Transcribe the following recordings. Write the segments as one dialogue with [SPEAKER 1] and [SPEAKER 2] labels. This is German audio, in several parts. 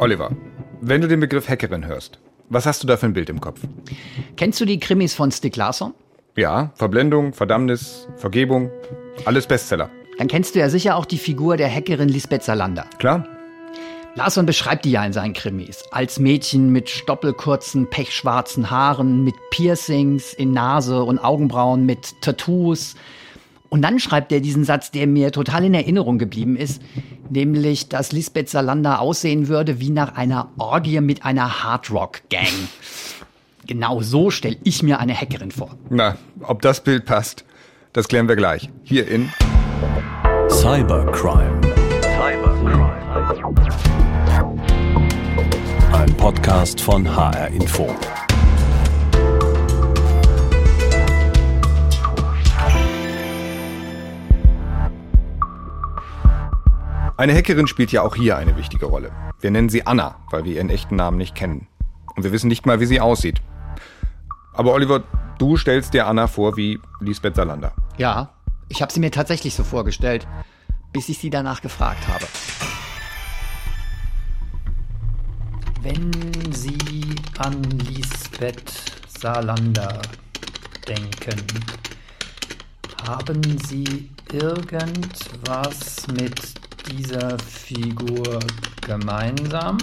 [SPEAKER 1] Oliver, wenn du den Begriff Hackerin hörst, was hast du da für ein Bild im Kopf?
[SPEAKER 2] Kennst du die Krimis von Stieg Larsson?
[SPEAKER 1] Ja, Verblendung, Verdammnis, Vergebung, alles Bestseller.
[SPEAKER 2] Dann kennst du ja sicher auch die Figur der Hackerin Lisbeth Salander.
[SPEAKER 1] Klar?
[SPEAKER 2] Larsson beschreibt die ja in seinen Krimis. Als Mädchen mit stoppelkurzen, pechschwarzen Haaren, mit Piercings in Nase und Augenbrauen, mit Tattoos. Und dann schreibt er diesen Satz, der mir total in Erinnerung geblieben ist, nämlich, dass Lisbeth Salander aussehen würde wie nach einer Orgie mit einer Hardrock-Gang. Genau so stelle ich mir eine Hackerin vor.
[SPEAKER 1] Na, ob das Bild passt, das klären wir gleich. Hier in
[SPEAKER 3] Cybercrime. Cybercrime. Ein Podcast von HR Info.
[SPEAKER 1] Eine Hackerin spielt ja auch hier eine wichtige Rolle. Wir nennen sie Anna, weil wir ihren echten Namen nicht kennen. Und wir wissen nicht mal, wie sie aussieht. Aber Oliver, du stellst dir Anna vor wie Lisbeth Salander.
[SPEAKER 2] Ja, ich habe sie mir tatsächlich so vorgestellt, bis ich sie danach gefragt habe. Wenn Sie an Lisbeth Salander denken, haben Sie irgendwas mit dieser Figur gemeinsam?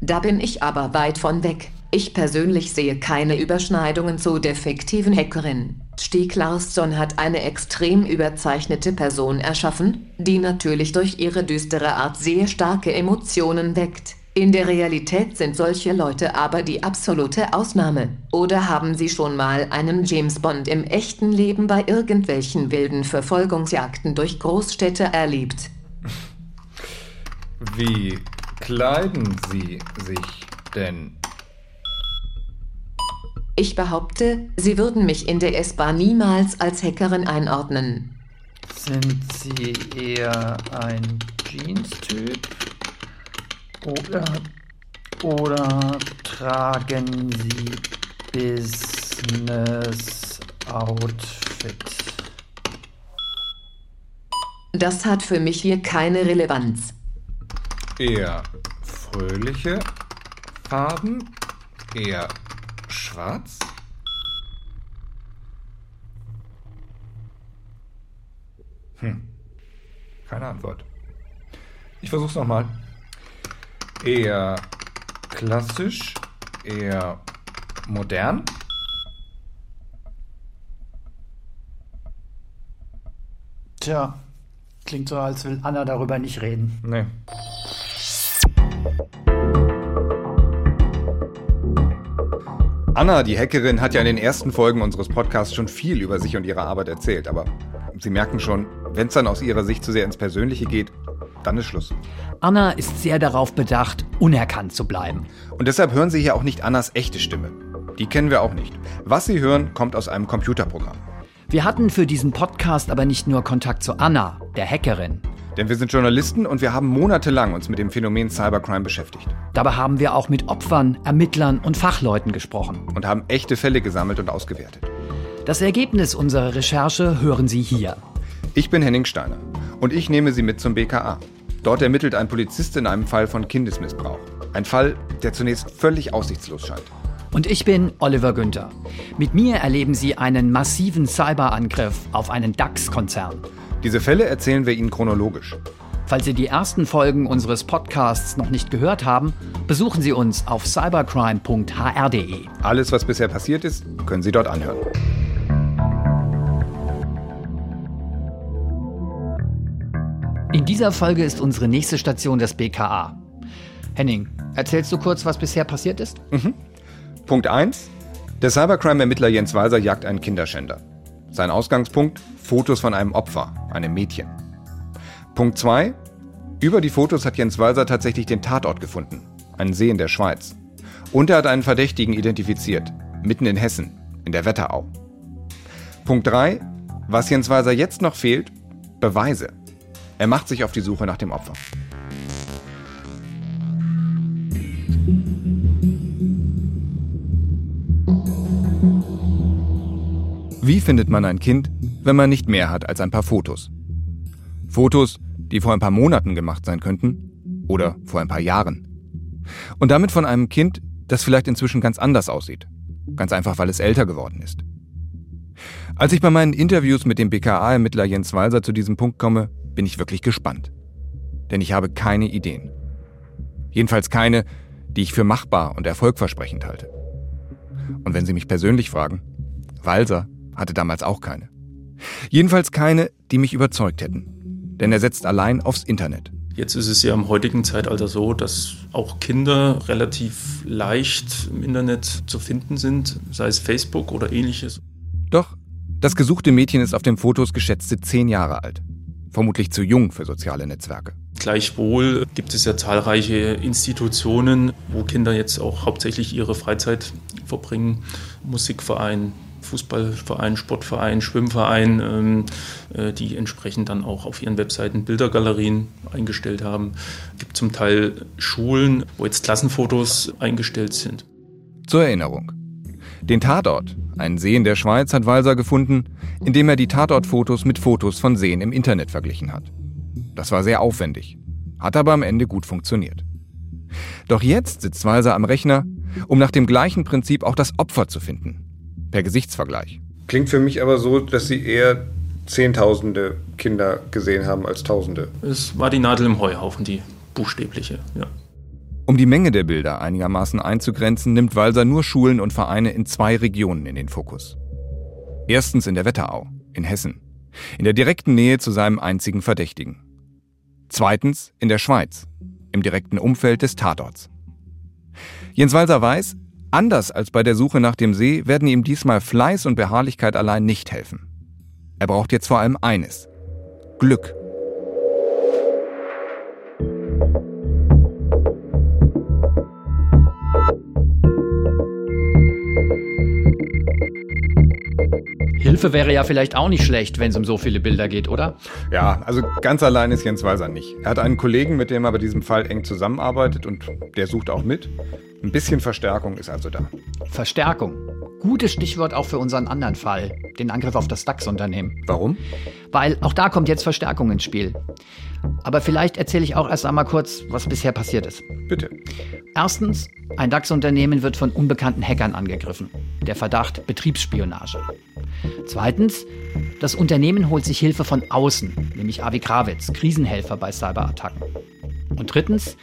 [SPEAKER 4] Da bin ich aber weit von weg. Ich persönlich sehe keine Überschneidungen zur defektiven Hackerin. Stieg Larsson hat eine extrem überzeichnete Person erschaffen, die natürlich durch ihre düstere Art sehr starke Emotionen weckt. In der Realität sind solche Leute aber die absolute Ausnahme. Oder haben Sie schon mal einen James Bond im echten Leben bei irgendwelchen wilden Verfolgungsjagden durch Großstädte erlebt?
[SPEAKER 1] Wie kleiden Sie sich denn?
[SPEAKER 4] Ich behaupte, Sie würden mich in der S-Bahn niemals als Hackerin einordnen.
[SPEAKER 2] Sind Sie eher ein Jeans-Typ? Oder, oder tragen Sie Business-Outfit?
[SPEAKER 4] Das hat für mich hier keine Relevanz.
[SPEAKER 1] Eher fröhliche Farben? Eher schwarz? Hm. Keine Antwort. Ich versuch's nochmal. Eher klassisch, eher modern?
[SPEAKER 2] Tja, klingt so, als will Anna darüber nicht reden.
[SPEAKER 1] Nee. Anna, die Hackerin, hat ja in den ersten Folgen unseres Podcasts schon viel über sich und ihre Arbeit erzählt, aber Sie merken schon, wenn es dann aus ihrer Sicht zu sehr ins Persönliche geht, dann ist Schluss.
[SPEAKER 2] Anna ist sehr darauf bedacht, unerkannt zu bleiben.
[SPEAKER 1] Und deshalb hören Sie hier auch nicht Annas echte Stimme. Die kennen wir auch nicht. Was Sie hören, kommt aus einem Computerprogramm.
[SPEAKER 2] Wir hatten für diesen Podcast aber nicht nur Kontakt zu Anna, der Hackerin.
[SPEAKER 1] Denn wir sind Journalisten und wir haben monatelang uns mit dem Phänomen Cybercrime beschäftigt.
[SPEAKER 2] Dabei haben wir auch mit Opfern, Ermittlern und Fachleuten gesprochen.
[SPEAKER 1] Und haben echte Fälle gesammelt und ausgewertet.
[SPEAKER 2] Das Ergebnis unserer Recherche hören Sie hier.
[SPEAKER 1] Ich bin Henning Steiner und ich nehme Sie mit zum BKA. Dort ermittelt ein Polizist in einem Fall von Kindesmissbrauch. Ein Fall, der zunächst völlig aussichtslos scheint.
[SPEAKER 2] Und ich bin Oliver Günther. Mit mir erleben Sie einen massiven Cyberangriff auf einen DAX-Konzern.
[SPEAKER 1] Diese Fälle erzählen wir Ihnen chronologisch.
[SPEAKER 2] Falls Sie die ersten Folgen unseres Podcasts noch nicht gehört haben, besuchen Sie uns auf cybercrime.hr.de.
[SPEAKER 1] Alles, was bisher passiert ist, können Sie dort anhören.
[SPEAKER 2] In dieser Folge ist unsere nächste Station das BKA. Henning, erzählst du kurz, was bisher passiert ist?
[SPEAKER 1] Mhm. Punkt 1. Der Cybercrime-Ermittler Jens Walser jagt einen Kinderschänder. Sein Ausgangspunkt? Fotos von einem Opfer, einem Mädchen. Punkt 2. Über die Fotos hat Jens Walser tatsächlich den Tatort gefunden. Einen See in der Schweiz. Und er hat einen Verdächtigen identifiziert. Mitten in Hessen, in der Wetterau. Punkt 3. Was Jens Walser jetzt noch fehlt? Beweise. Er macht sich auf die Suche nach dem Opfer. Wie findet man ein Kind, wenn man nicht mehr hat als ein paar Fotos? Fotos, die vor ein paar Monaten gemacht sein könnten oder vor ein paar Jahren. Und damit von einem Kind, das vielleicht inzwischen ganz anders aussieht. Ganz einfach, weil es älter geworden ist. Als ich bei meinen Interviews mit dem BKA-Ermittler Jens Walser zu diesem Punkt komme, bin ich wirklich gespannt. Denn ich habe keine Ideen. Jedenfalls keine, die ich für machbar und erfolgversprechend halte. Und wenn Sie mich persönlich fragen, Walser hatte damals auch keine. Jedenfalls keine, die mich überzeugt hätten. Denn er setzt allein aufs Internet.
[SPEAKER 5] Jetzt ist es ja im heutigen Zeitalter so, dass auch Kinder relativ leicht im Internet zu finden sind, sei es Facebook oder ähnliches.
[SPEAKER 1] Doch, das gesuchte Mädchen ist auf den Fotos geschätzte zehn Jahre alt. Vermutlich zu jung für soziale Netzwerke.
[SPEAKER 5] Gleichwohl gibt es ja zahlreiche Institutionen, wo Kinder jetzt auch hauptsächlich ihre Freizeit verbringen. Musikverein, Fußballverein, Sportverein, Schwimmverein, ähm, äh, die entsprechend dann auch auf ihren Webseiten Bildergalerien eingestellt haben. Es gibt zum Teil Schulen, wo jetzt Klassenfotos eingestellt sind.
[SPEAKER 1] Zur Erinnerung. Den Tatort, einen See in der Schweiz, hat Walser gefunden, indem er die Tatortfotos mit Fotos von Seen im Internet verglichen hat. Das war sehr aufwendig, hat aber am Ende gut funktioniert. Doch jetzt sitzt Walser am Rechner, um nach dem gleichen Prinzip auch das Opfer zu finden. Per Gesichtsvergleich.
[SPEAKER 6] Klingt für mich aber so, dass Sie eher Zehntausende Kinder gesehen haben als Tausende.
[SPEAKER 5] Es war die Nadel im Heuhaufen, die buchstäbliche, ja.
[SPEAKER 1] Um die Menge der Bilder einigermaßen einzugrenzen, nimmt Walser nur Schulen und Vereine in zwei Regionen in den Fokus. Erstens in der Wetterau, in Hessen, in der direkten Nähe zu seinem einzigen Verdächtigen. Zweitens in der Schweiz, im direkten Umfeld des Tatorts. Jens Walser weiß, anders als bei der Suche nach dem See werden ihm diesmal Fleiß und Beharrlichkeit allein nicht helfen. Er braucht jetzt vor allem eines. Glück.
[SPEAKER 2] Hilfe wäre ja vielleicht auch nicht schlecht, wenn es um so viele Bilder geht, oder?
[SPEAKER 6] Ja, also ganz allein ist Jens Walser nicht. Er hat einen Kollegen, mit dem er bei diesem Fall eng zusammenarbeitet und der sucht auch mit. Ein bisschen Verstärkung ist also da.
[SPEAKER 2] Verstärkung. Gutes Stichwort auch für unseren anderen Fall, den Angriff auf das DAX-Unternehmen.
[SPEAKER 1] Warum?
[SPEAKER 2] Weil auch da kommt jetzt Verstärkung ins Spiel. Aber vielleicht erzähle ich auch erst einmal kurz, was bisher passiert ist.
[SPEAKER 6] Bitte.
[SPEAKER 2] Erstens, ein DAX-Unternehmen wird von unbekannten Hackern angegriffen. Der Verdacht Betriebsspionage. Zweitens, das Unternehmen holt sich Hilfe von außen, nämlich Avi Krawitz, Krisenhelfer bei Cyberattacken. Und drittens,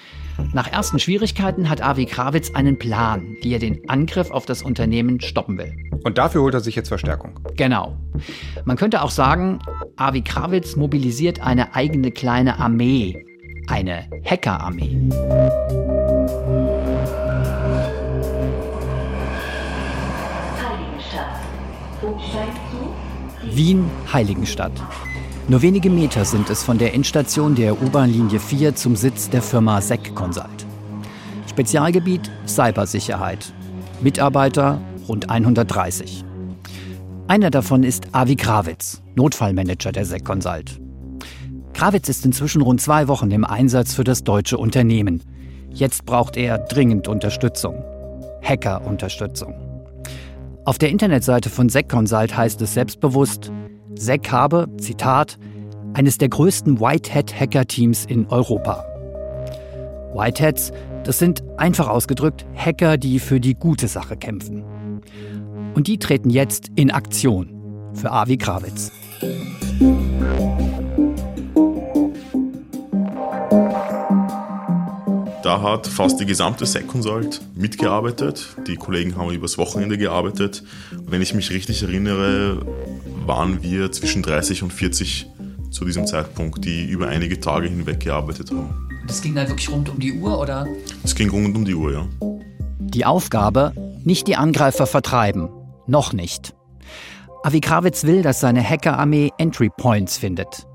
[SPEAKER 2] nach ersten Schwierigkeiten hat Avi Krawitz einen Plan, wie er den Angriff auf das Unternehmen stoppen will.
[SPEAKER 6] Und dafür holt er sich jetzt Verstärkung.
[SPEAKER 2] Genau. Man könnte auch sagen, Avi Krawitz mobilisiert eine eigene kleine Armee. Eine Hackerarmee. Wien Heiligenstadt. Nur wenige Meter sind es von der Endstation der U-Bahn-Linie 4 zum Sitz der Firma SEC Consult. Spezialgebiet Cybersicherheit. Mitarbeiter rund 130. Einer davon ist Avi Krawitz, Notfallmanager der SEC Consult. Krawitz ist inzwischen rund zwei Wochen im Einsatz für das deutsche Unternehmen. Jetzt braucht er dringend Unterstützung. Hacker-Unterstützung. Auf der Internetseite von SEC Consult heißt es selbstbewusst, SEC habe, Zitat, eines der größten Whitehat-Hacker-Teams in Europa. Whiteheads, das sind einfach ausgedrückt Hacker, die für die gute Sache kämpfen. Und die treten jetzt in Aktion für Avi Krawitz.
[SPEAKER 7] Da hat fast die gesamte Seconsult mitgearbeitet. Die Kollegen haben übers Wochenende gearbeitet. Wenn ich mich richtig erinnere, waren wir zwischen 30 und 40 zu diesem Zeitpunkt, die über einige Tage hinweg gearbeitet haben.
[SPEAKER 2] Das ging dann wirklich rund um die Uhr, oder?
[SPEAKER 7] Es ging rund um die Uhr, ja.
[SPEAKER 2] Die Aufgabe, nicht die Angreifer vertreiben. Noch nicht. Avi Krawitz will, dass seine Hackerarmee Entry Points findet.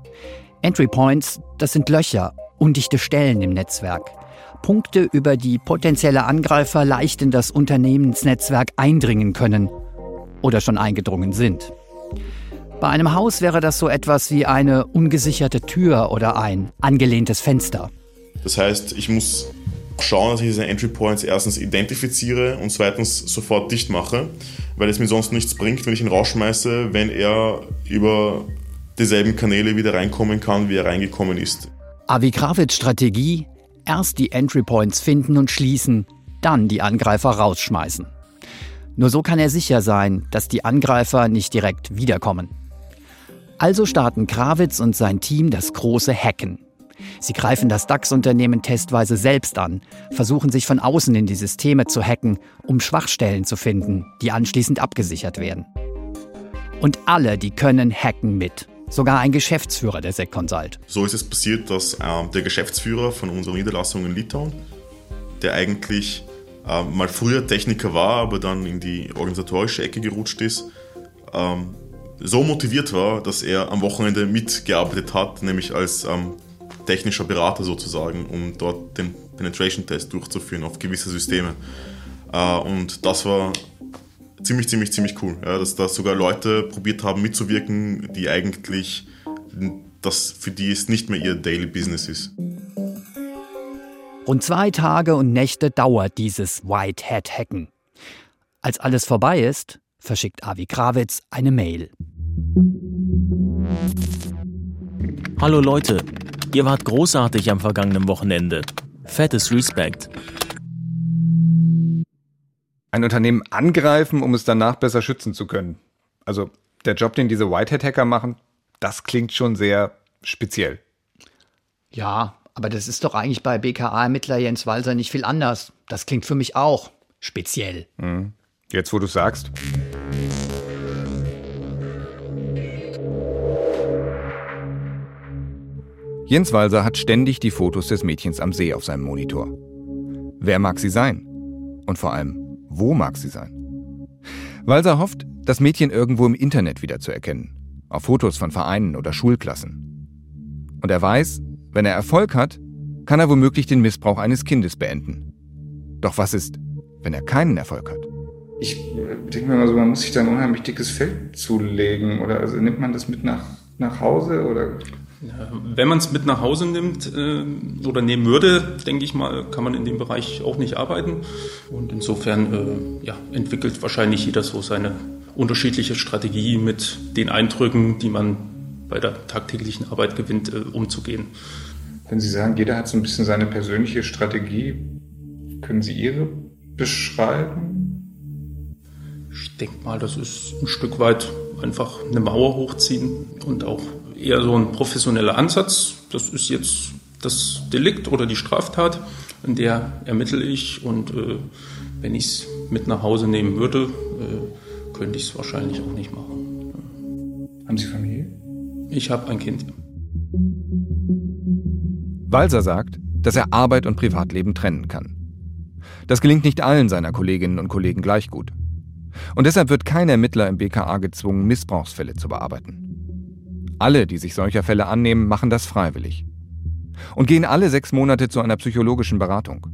[SPEAKER 2] Entry Points, das sind Löcher, undichte Stellen im Netzwerk. Punkte, über die potenzielle Angreifer leicht in das Unternehmensnetzwerk eindringen können oder schon eingedrungen sind. Bei einem Haus wäre das so etwas wie eine ungesicherte Tür oder ein angelehntes Fenster.
[SPEAKER 7] Das heißt, ich muss schauen, dass ich diese Entry Points erstens identifiziere und zweitens sofort dicht mache, weil es mir sonst nichts bringt, wenn ich ihn rausschmeiße, wenn er über dieselben Kanäle wieder reinkommen kann, wie er reingekommen ist.
[SPEAKER 2] Avi Kravitz Strategie, erst die Entry Points finden und schließen, dann die Angreifer rausschmeißen. Nur so kann er sicher sein, dass die Angreifer nicht direkt wiederkommen. Also starten Krawitz und sein Team das große Hacken. Sie greifen das DAX-Unternehmen testweise selbst an, versuchen sich von außen in die Systeme zu hacken, um Schwachstellen zu finden, die anschließend abgesichert werden. Und alle, die können, hacken mit. Sogar ein Geschäftsführer der SecConsult.
[SPEAKER 7] So ist es passiert, dass äh, der Geschäftsführer von unserer Niederlassung in Litauen, der eigentlich äh, mal früher Techniker war, aber dann in die organisatorische Ecke gerutscht ist, ähm, so motiviert war, dass er am Wochenende mitgearbeitet hat, nämlich als ähm, technischer Berater sozusagen, um dort den Penetration-Test durchzuführen auf gewisse Systeme. Äh, und das war ziemlich, ziemlich, ziemlich cool, ja, dass da sogar Leute probiert haben mitzuwirken, die eigentlich das für die es nicht mehr ihr Daily Business ist.
[SPEAKER 2] Rund zwei Tage und Nächte dauert dieses White Hat Hacken. Als alles vorbei ist, verschickt Avi Krawitz eine Mail.
[SPEAKER 8] Hallo Leute, ihr wart großartig am vergangenen Wochenende. Fettes Respekt.
[SPEAKER 1] Ein Unternehmen angreifen, um es danach besser schützen zu können. Also der Job, den diese Whitehead-Hacker machen, das klingt schon sehr speziell.
[SPEAKER 2] Ja, aber das ist doch eigentlich bei BKA-Ermittler Jens Walser nicht viel anders. Das klingt für mich auch speziell.
[SPEAKER 1] Mhm. Jetzt, wo du sagst. Jens Walser hat ständig die Fotos des Mädchens am See auf seinem Monitor. Wer mag sie sein? Und vor allem, wo mag sie sein? Walser hofft, das Mädchen irgendwo im Internet wiederzuerkennen. Auf Fotos von Vereinen oder Schulklassen. Und er weiß, wenn er Erfolg hat, kann er womöglich den Missbrauch eines Kindes beenden. Doch was ist, wenn er keinen Erfolg hat?
[SPEAKER 6] Ich denke mir mal so, man muss sich da ein unheimlich dickes Feld zulegen. Oder also nimmt man das mit nach, nach Hause oder
[SPEAKER 5] wenn man es mit nach Hause nimmt äh, oder nehmen würde, denke ich mal, kann man in dem Bereich auch nicht arbeiten. Und insofern äh, ja, entwickelt wahrscheinlich jeder so seine unterschiedliche Strategie mit den Eindrücken, die man bei der tagtäglichen Arbeit gewinnt, äh, umzugehen.
[SPEAKER 6] Wenn Sie sagen, jeder hat so ein bisschen seine persönliche Strategie, können Sie Ihre beschreiben?
[SPEAKER 5] Ich denke mal, das ist ein Stück weit einfach eine Mauer hochziehen und auch eher so ein professioneller Ansatz. Das ist jetzt das Delikt oder die Straftat, in der ermittle ich und äh, wenn ich es mit nach Hause nehmen würde, äh, könnte ich es wahrscheinlich auch nicht machen.
[SPEAKER 6] Haben Sie Familie?
[SPEAKER 5] Ich habe ein Kind.
[SPEAKER 1] Walser sagt, dass er Arbeit und Privatleben trennen kann. Das gelingt nicht allen seiner Kolleginnen und Kollegen gleich gut. Und deshalb wird kein Ermittler im BKA gezwungen, Missbrauchsfälle zu bearbeiten. Alle, die sich solcher Fälle annehmen, machen das freiwillig. Und gehen alle sechs Monate zu einer psychologischen Beratung.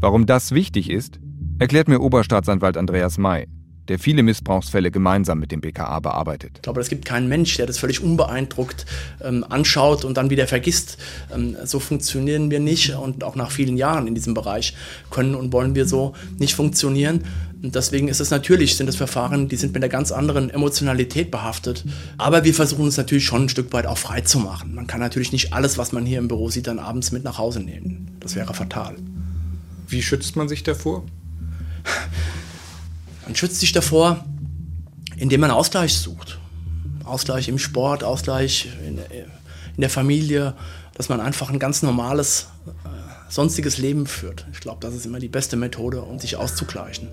[SPEAKER 1] Warum das wichtig ist, erklärt mir Oberstaatsanwalt Andreas May, der viele Missbrauchsfälle gemeinsam mit dem BKA bearbeitet.
[SPEAKER 9] Ich glaube, es gibt keinen Mensch, der das völlig unbeeindruckt ähm, anschaut und dann wieder vergisst. Ähm, so funktionieren wir nicht und auch nach vielen Jahren in diesem Bereich können und wollen wir so nicht funktionieren. Und deswegen ist es natürlich, sind das Verfahren, die sind mit einer ganz anderen Emotionalität behaftet. Aber wir versuchen es natürlich schon ein Stück weit auch frei zu machen. Man kann natürlich nicht alles, was man hier im Büro sieht, dann abends mit nach Hause nehmen. Das wäre fatal.
[SPEAKER 6] Wie schützt man sich davor?
[SPEAKER 9] Man schützt sich davor, indem man Ausgleich sucht. Ausgleich im Sport, Ausgleich in, in der Familie, dass man einfach ein ganz normales, sonstiges Leben führt. Ich glaube, das ist immer die beste Methode, um sich auszugleichen.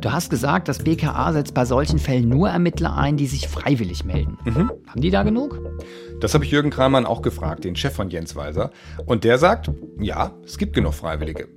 [SPEAKER 2] Du hast gesagt, das BKA setzt bei solchen Fällen nur Ermittler ein, die sich freiwillig melden.
[SPEAKER 1] Mhm.
[SPEAKER 2] Haben die da genug?
[SPEAKER 1] Das habe ich Jürgen Kramann auch gefragt, den Chef von Jens Weiser. Und der sagt, ja, es gibt genug Freiwillige.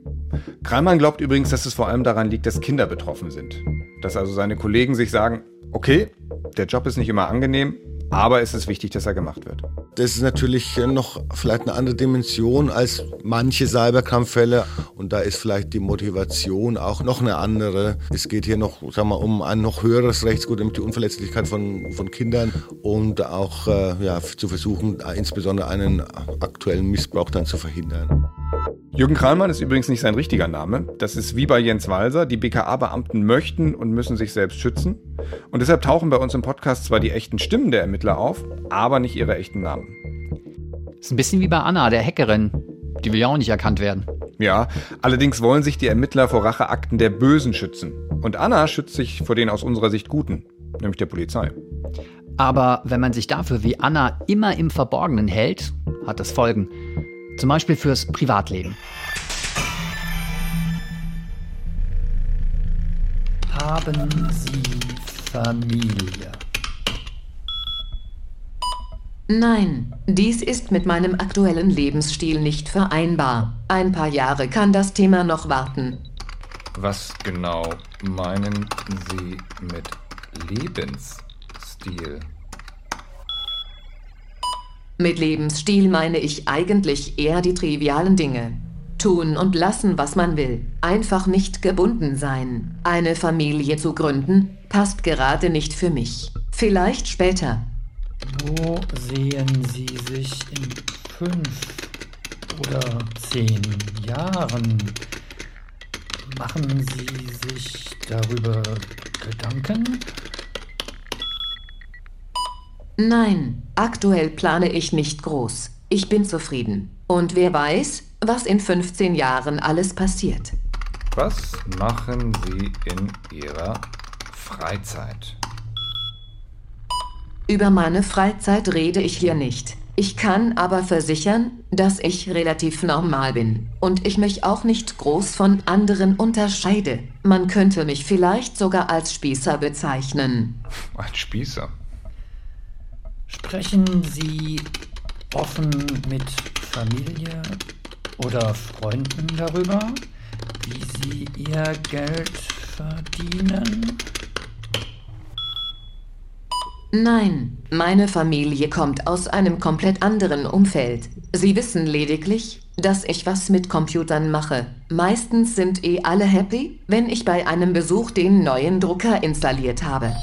[SPEAKER 1] Kramann glaubt übrigens, dass es vor allem daran liegt, dass Kinder betroffen sind. Dass also seine Kollegen sich sagen, okay, der Job ist nicht immer angenehm, aber es ist wichtig, dass er gemacht wird.
[SPEAKER 10] Das ist natürlich noch vielleicht eine andere Dimension als manche Cyberkampffälle und da ist vielleicht die Motivation auch noch eine andere. Es geht hier noch sagen wir, um ein noch höheres Rechtsgut, um die Unverletzlichkeit von, von Kindern und auch äh, ja, zu versuchen, insbesondere einen aktuellen Missbrauch dann zu verhindern.
[SPEAKER 1] Jürgen Krallmann ist übrigens nicht sein richtiger Name. Das ist wie bei Jens Walser. Die BKA-Beamten möchten und müssen sich selbst schützen. Und deshalb tauchen bei uns im Podcast zwar die echten Stimmen der Ermittler auf, aber nicht ihre echten Namen.
[SPEAKER 2] Ist ein bisschen wie bei Anna, der Hackerin. Die will ja auch nicht erkannt werden.
[SPEAKER 1] Ja, allerdings wollen sich die Ermittler vor Racheakten der Bösen schützen. Und Anna schützt sich vor den aus unserer Sicht Guten, nämlich der Polizei.
[SPEAKER 2] Aber wenn man sich dafür wie Anna immer im Verborgenen hält, hat das Folgen. Zum Beispiel fürs Privatleben. Haben Sie Familie?
[SPEAKER 4] Nein, dies ist mit meinem aktuellen Lebensstil nicht vereinbar. Ein paar Jahre kann das Thema noch warten.
[SPEAKER 1] Was genau meinen Sie mit Lebensstil?
[SPEAKER 4] Mit Lebensstil meine ich eigentlich eher die trivialen Dinge. Tun und lassen, was man will. Einfach nicht gebunden sein. Eine Familie zu gründen, passt gerade nicht für mich. Vielleicht später.
[SPEAKER 2] Wo sehen Sie sich in fünf oder zehn Jahren? Machen Sie sich darüber Gedanken?
[SPEAKER 4] Nein, aktuell plane ich nicht groß. Ich bin zufrieden. Und wer weiß, was in 15 Jahren alles passiert.
[SPEAKER 1] Was machen Sie in Ihrer Freizeit?
[SPEAKER 4] Über meine Freizeit rede ich hier nicht. Ich kann aber versichern, dass ich relativ normal bin und ich mich auch nicht groß von anderen unterscheide. Man könnte mich vielleicht sogar als Spießer bezeichnen.
[SPEAKER 1] Ein Spießer?
[SPEAKER 2] Sprechen Sie offen mit Familie oder Freunden darüber, wie Sie Ihr Geld verdienen?
[SPEAKER 4] Nein, meine Familie kommt aus einem komplett anderen Umfeld. Sie wissen lediglich, dass ich was mit Computern mache. Meistens sind eh alle happy, wenn ich bei einem Besuch den neuen Drucker installiert habe.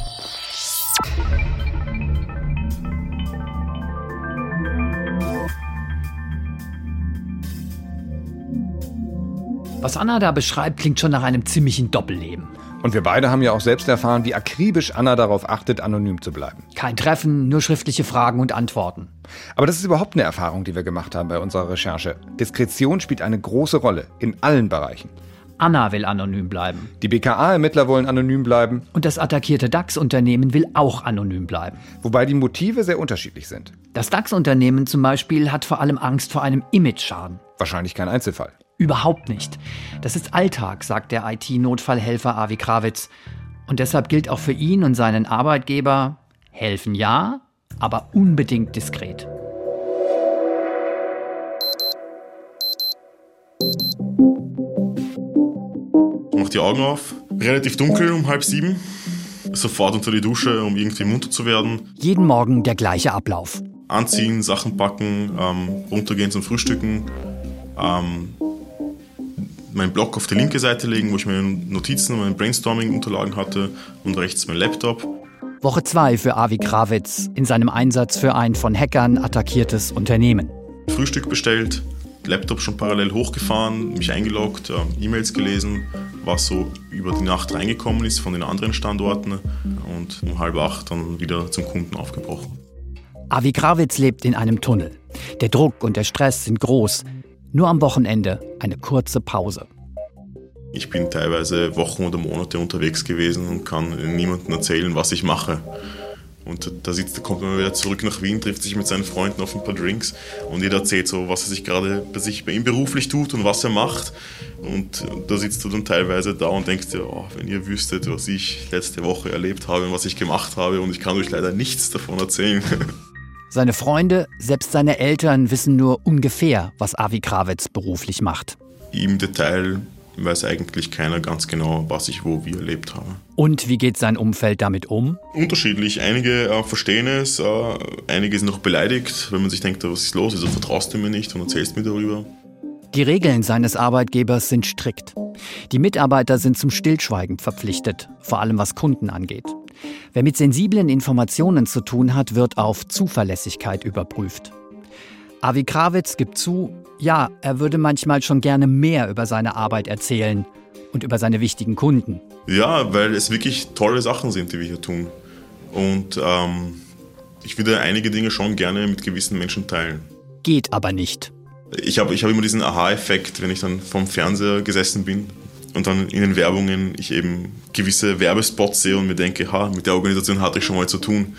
[SPEAKER 2] Was Anna da beschreibt, klingt schon nach einem ziemlichen Doppelleben.
[SPEAKER 1] Und wir beide haben ja auch selbst erfahren, wie akribisch Anna darauf achtet, anonym zu bleiben.
[SPEAKER 2] Kein Treffen, nur schriftliche Fragen und Antworten.
[SPEAKER 1] Aber das ist überhaupt eine Erfahrung, die wir gemacht haben bei unserer Recherche. Diskretion spielt eine große Rolle in allen Bereichen.
[SPEAKER 2] Anna will anonym bleiben.
[SPEAKER 1] Die BKA-Ermittler wollen anonym bleiben.
[SPEAKER 2] Und das attackierte DAX-Unternehmen will auch anonym bleiben.
[SPEAKER 1] Wobei die Motive sehr unterschiedlich sind.
[SPEAKER 2] Das DAX-Unternehmen zum Beispiel hat vor allem Angst vor einem Image-Schaden.
[SPEAKER 1] Wahrscheinlich kein Einzelfall.
[SPEAKER 2] Überhaupt nicht. Das ist Alltag, sagt der IT-Notfallhelfer Avi Krawitz. Und deshalb gilt auch für ihn und seinen Arbeitgeber, helfen ja, aber unbedingt diskret.
[SPEAKER 7] Mach die Augen auf. Relativ dunkel um halb sieben. Sofort unter die Dusche, um irgendwie munter zu werden.
[SPEAKER 2] Jeden Morgen der gleiche Ablauf.
[SPEAKER 7] Anziehen, Sachen packen, ähm, runtergehen zum Frühstücken. Ähm, meinen Blog auf die linke Seite legen, wo ich meine Notizen und meine Brainstorming-Unterlagen hatte und rechts mein Laptop.
[SPEAKER 2] Woche 2 für Avi Krawitz in seinem Einsatz für ein von Hackern attackiertes Unternehmen.
[SPEAKER 7] Frühstück bestellt, Laptop schon parallel hochgefahren, mich eingeloggt, äh, E-Mails gelesen, was so über die Nacht reingekommen ist von den anderen Standorten und um halb acht dann wieder zum Kunden aufgebrochen.
[SPEAKER 2] Avi Krawitz lebt in einem Tunnel. Der Druck und der Stress sind groß. Nur am Wochenende eine kurze Pause.
[SPEAKER 7] Ich bin teilweise Wochen oder Monate unterwegs gewesen und kann niemandem erzählen, was ich mache. Und da, sitzt, kommt man wieder zurück nach Wien, trifft sich mit seinen Freunden auf ein paar Drinks und jeder erzählt so, was er sich gerade bei sich bei ihm beruflich tut und was er macht. Und da sitzt du dann teilweise da und denkst dir, oh, wenn ihr wüsstet, was ich letzte Woche erlebt habe und was ich gemacht habe und ich kann euch leider nichts davon erzählen.
[SPEAKER 2] Seine Freunde, selbst seine Eltern wissen nur ungefähr, was Avi Krawitz beruflich macht.
[SPEAKER 7] Im Detail weiß eigentlich keiner ganz genau, was ich wo wie erlebt habe.
[SPEAKER 2] Und wie geht sein Umfeld damit um?
[SPEAKER 7] Unterschiedlich. Einige äh, verstehen es, äh, einige sind noch beleidigt, wenn man sich denkt, was ist los, wieso vertraust du mir nicht und erzählst mir darüber.
[SPEAKER 2] Die Regeln seines Arbeitgebers sind strikt. Die Mitarbeiter sind zum Stillschweigen verpflichtet, vor allem was Kunden angeht. Wer mit sensiblen Informationen zu tun hat, wird auf Zuverlässigkeit überprüft. Avi Krawitz gibt zu, ja, er würde manchmal schon gerne mehr über seine Arbeit erzählen und über seine wichtigen Kunden.
[SPEAKER 7] Ja, weil es wirklich tolle Sachen sind, die wir hier tun. Und ähm, ich würde einige Dinge schon gerne mit gewissen Menschen teilen.
[SPEAKER 2] Geht aber nicht.
[SPEAKER 7] Ich habe ich hab immer diesen Aha-Effekt, wenn ich dann vorm Fernseher gesessen bin und dann in den Werbungen ich eben gewisse Werbespots sehe und mir denke, ha, mit der Organisation hatte ich schon mal zu tun.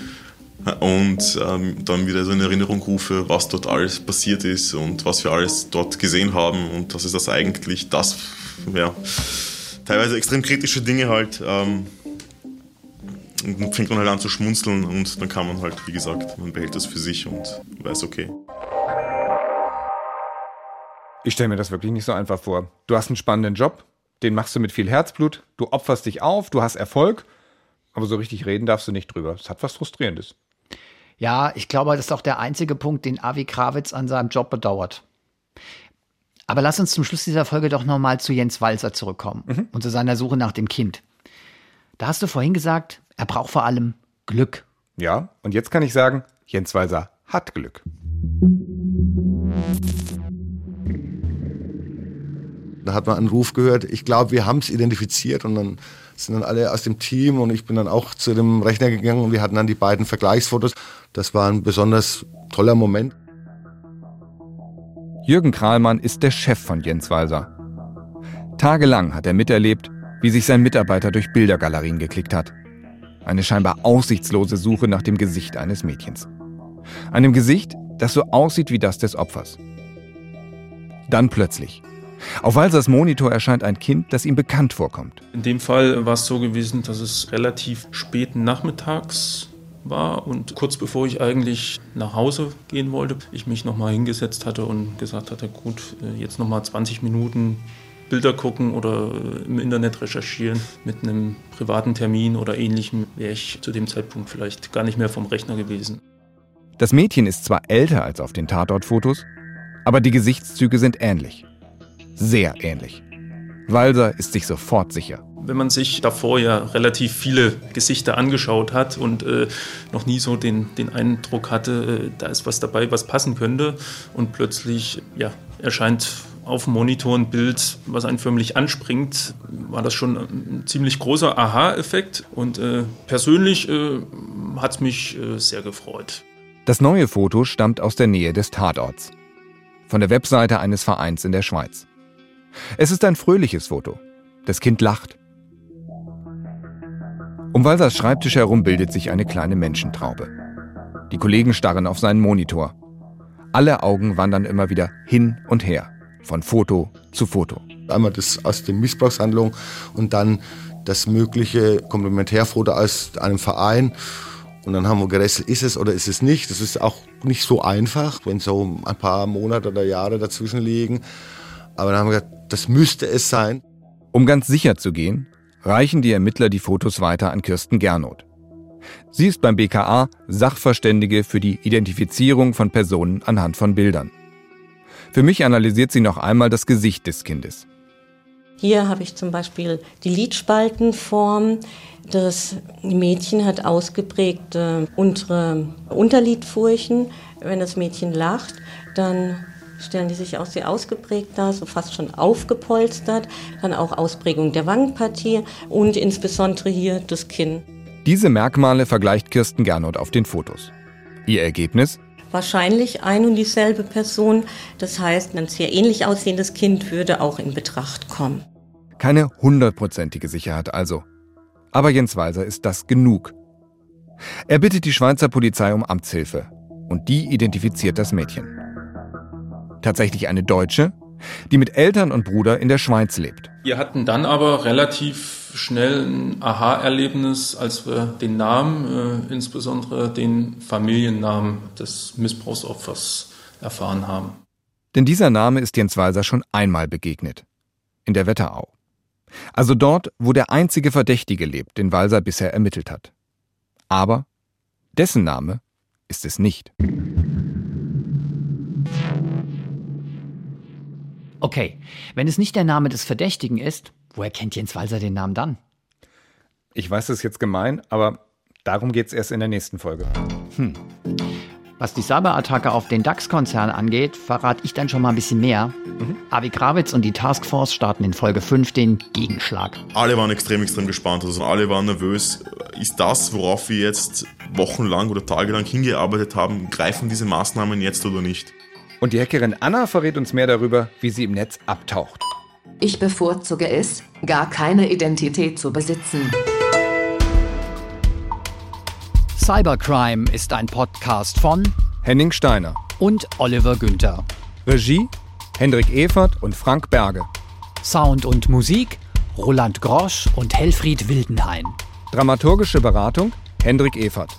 [SPEAKER 7] Und ähm, dann wieder so in Erinnerung rufe, was dort alles passiert ist und was wir alles dort gesehen haben und dass es das eigentlich das, ja, teilweise extrem kritische Dinge halt. Ähm, und dann fängt man halt an zu schmunzeln und dann kann man halt, wie gesagt, man behält das für sich und weiß, okay.
[SPEAKER 1] Ich stelle mir das wirklich nicht so einfach vor. Du hast einen spannenden Job, den machst du mit viel Herzblut, du opferst dich auf, du hast Erfolg, aber so richtig reden darfst du nicht drüber. Das hat was Frustrierendes.
[SPEAKER 2] Ja, ich glaube, das ist auch der einzige Punkt, den Avi Krawitz an seinem Job bedauert. Aber lass uns zum Schluss dieser Folge doch nochmal zu Jens Walser zurückkommen mhm. und zu seiner Suche nach dem Kind. Da hast du vorhin gesagt, er braucht vor allem Glück.
[SPEAKER 1] Ja, und jetzt kann ich sagen, Jens Walser hat Glück.
[SPEAKER 10] Da hat man einen Ruf gehört, ich glaube, wir haben es identifiziert und dann sind dann alle aus dem Team und ich bin dann auch zu dem Rechner gegangen und wir hatten dann die beiden Vergleichsfotos. Das war ein besonders toller Moment.
[SPEAKER 1] Jürgen Krahlmann ist der Chef von Jens Walser. Tagelang hat er miterlebt, wie sich sein Mitarbeiter durch Bildergalerien geklickt hat. Eine scheinbar aussichtslose Suche nach dem Gesicht eines Mädchens. Einem Gesicht, das so aussieht wie das des Opfers. Dann plötzlich auf Walsers Monitor erscheint ein Kind, das ihm bekannt vorkommt.
[SPEAKER 5] In dem Fall war es so gewesen, dass es relativ spät nachmittags war und kurz bevor ich eigentlich nach Hause gehen wollte, ich mich nochmal hingesetzt hatte und gesagt hatte, gut, äh, jetzt nochmal 20 Minuten Bilder gucken oder äh, im Internet recherchieren. Mit einem privaten Termin oder ähnlichem wäre ich zu dem Zeitpunkt vielleicht gar nicht mehr vom Rechner gewesen.
[SPEAKER 1] Das Mädchen ist zwar älter als auf den Tatortfotos, aber die Gesichtszüge sind ähnlich sehr ähnlich. Walser ist sich sofort sicher.
[SPEAKER 5] Wenn man sich davor ja relativ viele Gesichter angeschaut hat und äh, noch nie so den, den Eindruck hatte, äh, da ist was dabei, was passen könnte und plötzlich ja, erscheint auf dem Monitor ein Bild, was einen förmlich anspringt, war das schon ein ziemlich großer Aha-Effekt und äh, persönlich äh, hat es mich äh, sehr gefreut.
[SPEAKER 1] Das neue Foto stammt aus der Nähe des Tatorts. Von der Webseite eines Vereins in der Schweiz. Es ist ein fröhliches Foto. Das Kind lacht. Um Walsers Schreibtisch herum bildet sich eine kleine Menschentraube. Die Kollegen starren auf seinen Monitor. Alle Augen wandern immer wieder hin und her, von Foto zu Foto.
[SPEAKER 10] Einmal das aus der Missbrauchshandlung und dann das mögliche Komplementärfoto aus einem Verein. Und dann haben wir gerätselt, ist es oder ist es nicht. Das ist auch nicht so einfach, wenn so ein paar Monate oder Jahre dazwischen liegen. Aber dann haben wir gesagt, das müsste es sein.
[SPEAKER 1] Um ganz sicher zu gehen, reichen die Ermittler die Fotos weiter an Kirsten Gernot. Sie ist beim BKA Sachverständige für die Identifizierung von Personen anhand von Bildern. Für mich analysiert sie noch einmal das Gesicht des Kindes.
[SPEAKER 11] Hier habe ich zum Beispiel die Lidspaltenform. Das Mädchen hat ausgeprägte untere Unterlidfurchen. Wenn das Mädchen lacht, dann stellen die sich auch sehr ausgeprägt dar, so fast schon aufgepolstert. Dann auch Ausprägung der Wangenpartie und insbesondere hier das Kinn.
[SPEAKER 1] Diese Merkmale vergleicht Kirsten Gernot auf den Fotos. Ihr Ergebnis?
[SPEAKER 11] Wahrscheinlich ein und dieselbe Person. Das heißt, ein sehr ähnlich aussehendes Kind würde auch in Betracht kommen.
[SPEAKER 1] Keine hundertprozentige Sicherheit also. Aber Jens Walser ist das genug. Er bittet die Schweizer Polizei um Amtshilfe und die identifiziert das Mädchen tatsächlich eine Deutsche, die mit Eltern und Bruder in der Schweiz lebt.
[SPEAKER 5] Wir hatten dann aber relativ schnell ein Aha-Erlebnis, als wir den Namen, äh, insbesondere den Familiennamen des Missbrauchsopfers erfahren haben.
[SPEAKER 1] Denn dieser Name ist Jens Walser schon einmal begegnet. In der Wetterau. Also dort, wo der einzige Verdächtige lebt, den Walser bisher ermittelt hat. Aber dessen Name ist es nicht.
[SPEAKER 2] Okay, wenn es nicht der Name des Verdächtigen ist, woher kennt Jens Walser den Namen dann?
[SPEAKER 1] Ich weiß, das ist jetzt gemein, aber darum geht es erst in der nächsten Folge. Hm.
[SPEAKER 2] Was die Cyberattacke auf den DAX-Konzern angeht, verrate ich dann schon mal ein bisschen mehr. Mhm. Avi Krawitz und die Taskforce starten in Folge 5 den Gegenschlag.
[SPEAKER 7] Alle waren extrem, extrem gespannt. Also alle waren nervös. Ist das, worauf wir jetzt wochenlang oder tagelang hingearbeitet haben, greifen diese Maßnahmen jetzt oder nicht?
[SPEAKER 1] Und die Hackerin Anna verrät uns mehr darüber, wie sie im Netz abtaucht.
[SPEAKER 4] Ich bevorzuge es, gar keine Identität zu besitzen.
[SPEAKER 2] Cybercrime ist ein Podcast von
[SPEAKER 1] Henning Steiner
[SPEAKER 2] und Oliver Günther.
[SPEAKER 1] Regie Hendrik Evert und Frank Berge.
[SPEAKER 2] Sound und Musik Roland Grosch und Helfried Wildenhain.
[SPEAKER 1] Dramaturgische Beratung Hendrik Evert.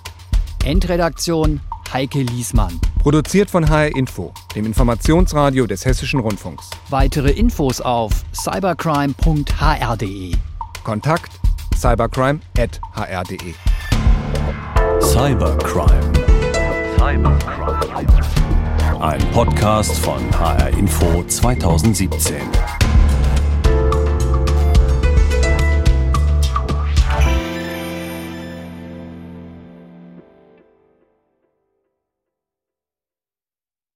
[SPEAKER 2] Endredaktion Heike Liesmann.
[SPEAKER 1] Produziert von HR Info, dem Informationsradio des Hessischen Rundfunks.
[SPEAKER 2] Weitere Infos auf cybercrime.hr.de.
[SPEAKER 1] Kontakt cybercrime.hr.de.
[SPEAKER 3] Cybercrime. Cybercrime. Ein Podcast von HR Info 2017.